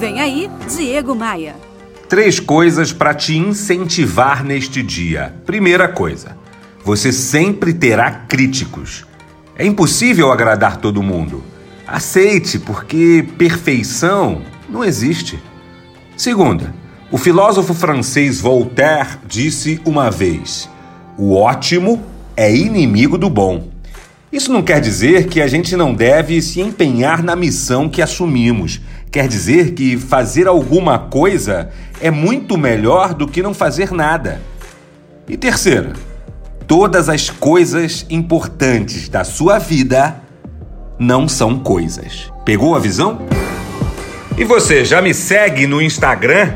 Vem aí, Diego Maia. Três coisas para te incentivar neste dia. Primeira coisa, você sempre terá críticos. É impossível agradar todo mundo. Aceite, porque perfeição não existe. Segunda, o filósofo francês Voltaire disse uma vez: o ótimo é inimigo do bom. Isso não quer dizer que a gente não deve se empenhar na missão que assumimos. Quer dizer que fazer alguma coisa é muito melhor do que não fazer nada. E terceira, todas as coisas importantes da sua vida não são coisas. Pegou a visão? E você já me segue no Instagram?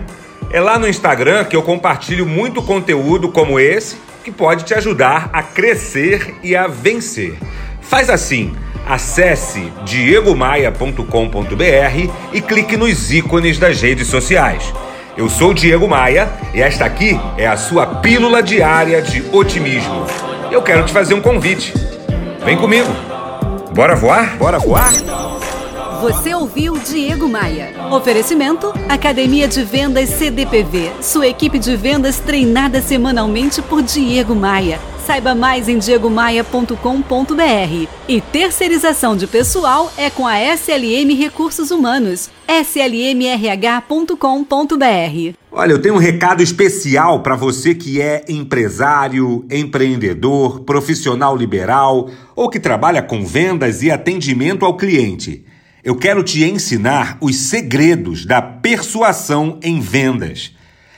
É lá no Instagram que eu compartilho muito conteúdo como esse que pode te ajudar a crescer e a vencer. Faz assim, acesse diegomaia.com.br e clique nos ícones das redes sociais. Eu sou Diego Maia e esta aqui é a sua pílula diária de otimismo. Eu quero te fazer um convite. Vem comigo. Bora voar? Bora voar? Você ouviu Diego Maia. Oferecimento: Academia de Vendas CDPV. Sua equipe de vendas treinada semanalmente por Diego Maia. Saiba mais em diegomaia.com.br. E terceirização de pessoal é com a SLM Recursos Humanos. slmrh.com.br. Olha, eu tenho um recado especial para você que é empresário, empreendedor, profissional liberal ou que trabalha com vendas e atendimento ao cliente. Eu quero te ensinar os segredos da persuasão em vendas.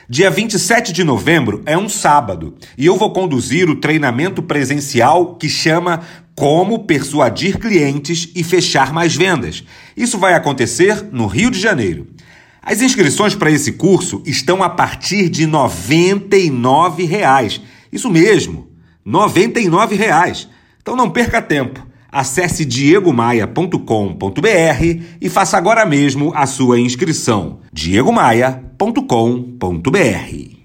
Dia 27 de novembro é um sábado e eu vou conduzir o treinamento presencial que chama Como Persuadir Clientes e Fechar Mais Vendas. Isso vai acontecer no Rio de Janeiro. As inscrições para esse curso estão a partir de 99 reais. Isso mesmo, 99 reais. Então não perca tempo. Acesse diegomaia.com.br e faça agora mesmo a sua inscrição. diegomaia.com.br